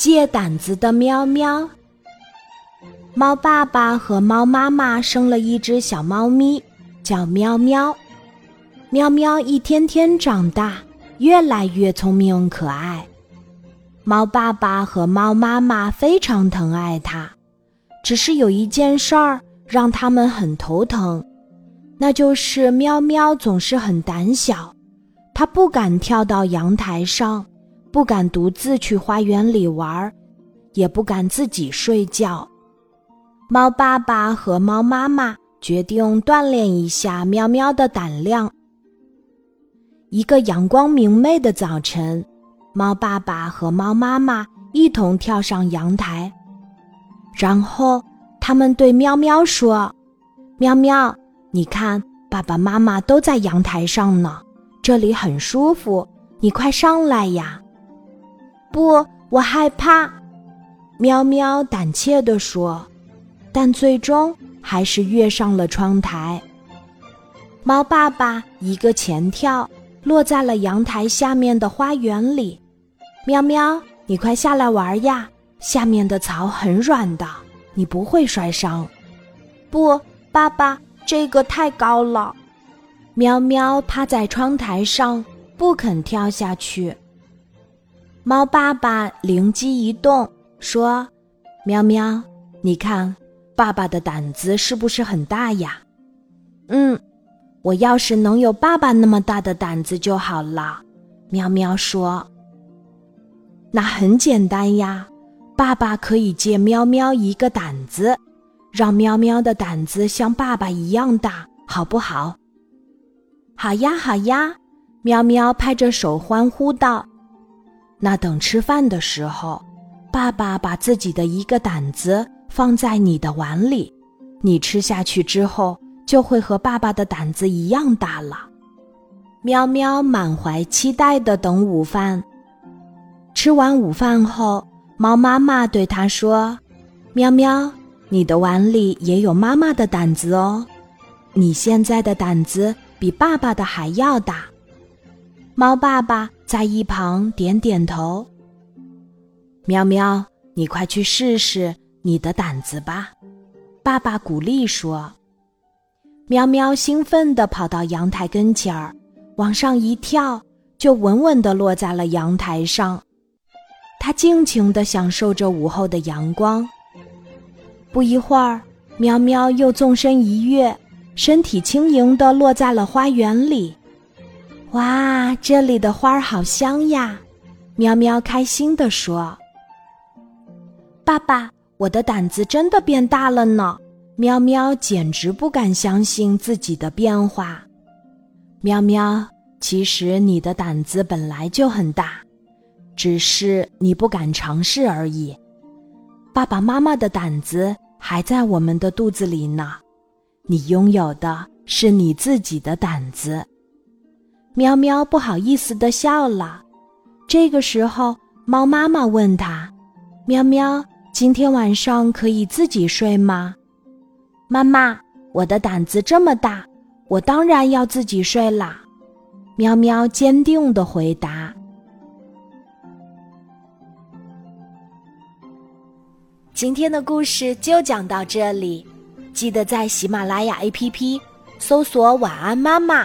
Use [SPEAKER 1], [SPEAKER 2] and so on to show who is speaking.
[SPEAKER 1] 借胆子的喵喵。猫爸爸和猫妈妈生了一只小猫咪，叫喵喵。喵喵一天天长大，越来越聪明可爱。猫爸爸和猫妈妈非常疼爱它，只是有一件事儿让他们很头疼，那就是喵喵总是很胆小，它不敢跳到阳台上，不敢独自去花园里玩，也不敢自己睡觉。猫爸爸和猫妈妈决定锻炼一下喵喵的胆量。一个阳光明媚的早晨，猫爸爸和猫妈妈一同跳上阳台，然后他们对喵喵说：“喵喵，你看，爸爸妈妈都在阳台上呢，这里很舒服，你快上来呀！”“不，我害怕。”喵喵胆怯地说。但最终还是跃上了窗台。猫爸爸一个前跳，落在了阳台下面的花园里。喵喵，你快下来玩呀！下面的草很软的，你不会摔伤。不，爸爸，这个太高了。喵喵趴在窗台上，不肯跳下去。猫爸爸灵机一动，说：“喵喵，你看。”爸爸的胆子是不是很大呀？嗯，我要是能有爸爸那么大的胆子就好了。喵喵说：“那很简单呀，爸爸可以借喵喵一个胆子，让喵喵的胆子像爸爸一样大，好不好？”好呀，好呀！喵喵拍着手欢呼道：“那等吃饭的时候，爸爸把自己的一个胆子。”放在你的碗里，你吃下去之后就会和爸爸的胆子一样大了。喵喵满怀期待的等午饭。吃完午饭后，猫妈妈对他说：“喵喵，你的碗里也有妈妈的胆子哦，你现在的胆子比爸爸的还要大。”猫爸爸在一旁点点头。喵喵，你快去试试。你的胆子吧，爸爸鼓励说。喵喵兴奋地跑到阳台跟前儿，往上一跳，就稳稳地落在了阳台上。它尽情地享受着午后的阳光。不一会儿，喵喵又纵身一跃，身体轻盈地落在了花园里。哇，这里的花儿好香呀！喵喵开心地说。爸爸。我的胆子真的变大了呢，喵喵简直不敢相信自己的变化。喵喵，其实你的胆子本来就很大，只是你不敢尝试而已。爸爸妈妈的胆子还在我们的肚子里呢，你拥有的是你自己的胆子。喵喵不好意思的笑了。这个时候，猫妈妈问他：“喵喵。”今天晚上可以自己睡吗？妈妈，我的胆子这么大，我当然要自己睡啦！喵喵坚定的回答。今天的故事就讲到这里，记得在喜马拉雅 APP 搜索“晚安妈妈”，